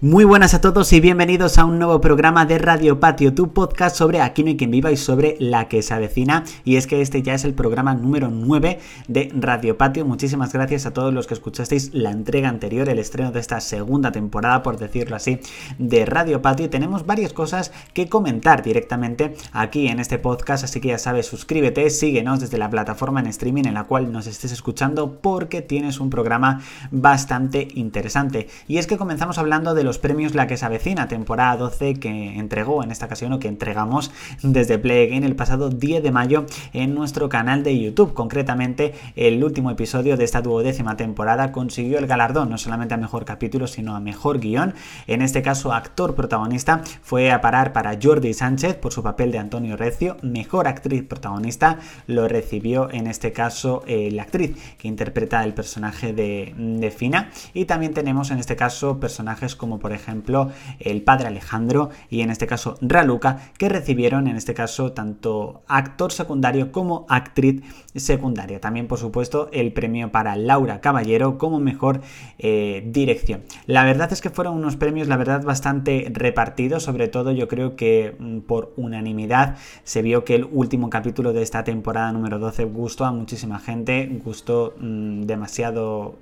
Muy buenas a todos y bienvenidos a un nuevo programa de Radio Patio, tu podcast sobre Aquí no hay quien viva y sobre la que se avecina. Y es que este ya es el programa número 9 de Radio Patio. Muchísimas gracias a todos los que escuchasteis la entrega anterior, el estreno de esta segunda temporada, por decirlo así, de Radio Patio. Y tenemos varias cosas que comentar directamente aquí en este podcast, así que ya sabes, suscríbete, síguenos desde la plataforma en streaming en la cual nos estés escuchando porque tienes un programa bastante interesante. Y es que comenzamos hablando de los premios La que se avecina, temporada 12 que entregó en esta ocasión o que entregamos desde Play Again el pasado 10 de mayo en nuestro canal de YouTube. Concretamente, el último episodio de esta duodécima temporada consiguió el galardón no solamente a mejor capítulo, sino a mejor guion. En este caso, actor protagonista fue a parar para Jordi Sánchez por su papel de Antonio Recio. Mejor actriz protagonista lo recibió en este caso eh, la actriz que interpreta el personaje de, de Fina. Y también tenemos en este caso personajes como por ejemplo el padre Alejandro y en este caso Raluca, que recibieron en este caso tanto actor secundario como actriz secundaria. También por supuesto el premio para Laura Caballero como mejor eh, dirección. La verdad es que fueron unos premios, la verdad, bastante repartidos, sobre todo yo creo que mm, por unanimidad se vio que el último capítulo de esta temporada número 12 gustó a muchísima gente, gustó mm, demasiado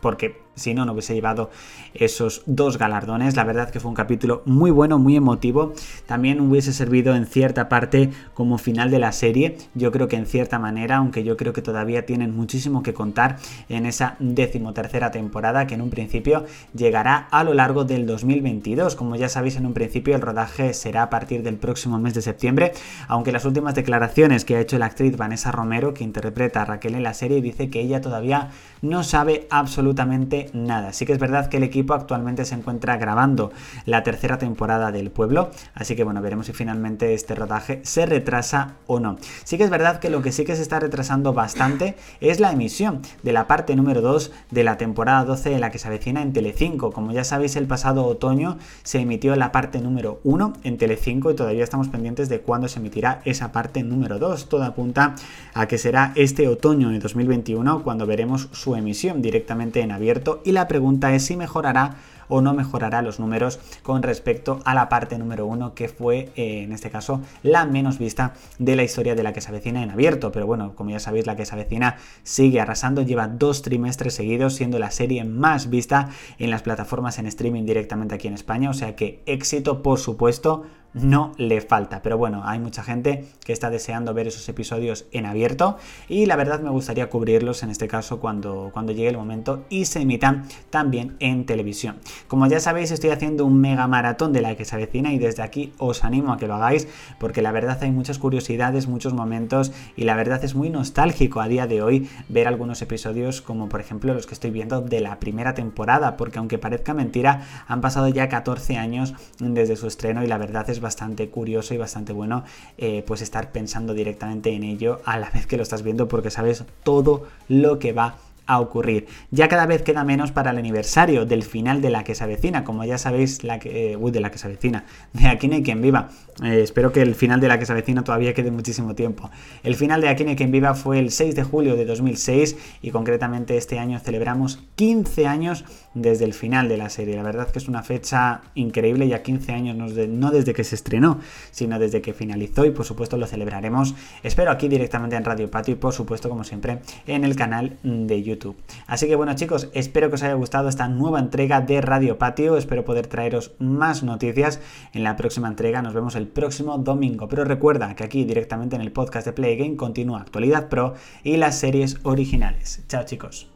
porque si no, no hubiese llevado esos dos galardones. La verdad que fue un capítulo muy bueno, muy emotivo. También hubiese servido en cierta parte como final de la serie. Yo creo que en cierta manera, aunque yo creo que todavía tienen muchísimo que contar en esa decimotercera temporada que en un principio llegará a lo largo del 2022. Como ya sabéis, en un principio el rodaje será a partir del próximo mes de septiembre, aunque las últimas declaraciones que ha hecho la actriz Vanessa Romero, que interpreta a Raquel en la serie, dice que ella todavía no sabe absolutamente nada. Sí que es verdad que el equipo actualmente se encuentra grabando la tercera temporada del pueblo, así que bueno, veremos si finalmente este rodaje se retrasa o no. Sí que es verdad que lo que sí que se está retrasando bastante es la emisión de la parte número 2 de la temporada 12 en la que se avecina en Telecinco. Como ya sabéis, el pasado otoño se emitió la parte número 1 en Telecinco y todavía estamos pendientes de cuándo se emitirá esa parte número 2. Todo apunta a que será este otoño de 2021 cuando veremos su emisión directamente en abierto y la pregunta es si mejorará o no mejorará los números con respecto a la parte número uno que fue eh, en este caso la menos vista de la historia de la que se avecina en abierto. Pero bueno como ya sabéis la que se avecina sigue arrasando lleva dos trimestres seguidos siendo la serie más vista en las plataformas en streaming directamente aquí en España. O sea que éxito por supuesto no le falta. Pero bueno, hay mucha gente que está deseando ver esos episodios en abierto y la verdad me gustaría cubrirlos en este caso cuando, cuando llegue el momento y se emitan también en televisión. Como ya sabéis, estoy haciendo un mega maratón de la que se avecina y desde aquí os animo a que lo hagáis porque la verdad hay muchas curiosidades, muchos momentos y la verdad es muy nostálgico a día de hoy ver algunos episodios como por ejemplo los que estoy viendo de la primera temporada porque aunque parezca mentira han pasado ya 14 años desde su estreno y la verdad es bastante curioso y bastante bueno eh, pues estar pensando directamente en ello a la vez que lo estás viendo porque sabes todo lo que va a ocurrir. Ya cada vez queda menos para el aniversario del final de la que se avecina, como ya sabéis, la que, uh, de la que se avecina, de Aquí no hay quien viva. Eh, espero que el final de la que se avecina todavía quede muchísimo tiempo. El final de Aquí no hay quien viva fue el 6 de julio de 2006 y concretamente este año celebramos 15 años desde el final de la serie. La verdad que es una fecha increíble, ya 15 años no desde que se estrenó, sino desde que finalizó y por supuesto lo celebraremos. Espero aquí directamente en Radio Patio y por supuesto como siempre en el canal de Así que bueno chicos, espero que os haya gustado esta nueva entrega de Radio Patio, espero poder traeros más noticias en la próxima entrega, nos vemos el próximo domingo, pero recuerda que aquí directamente en el podcast de Play Game continúa Actualidad Pro y las series originales. Chao chicos.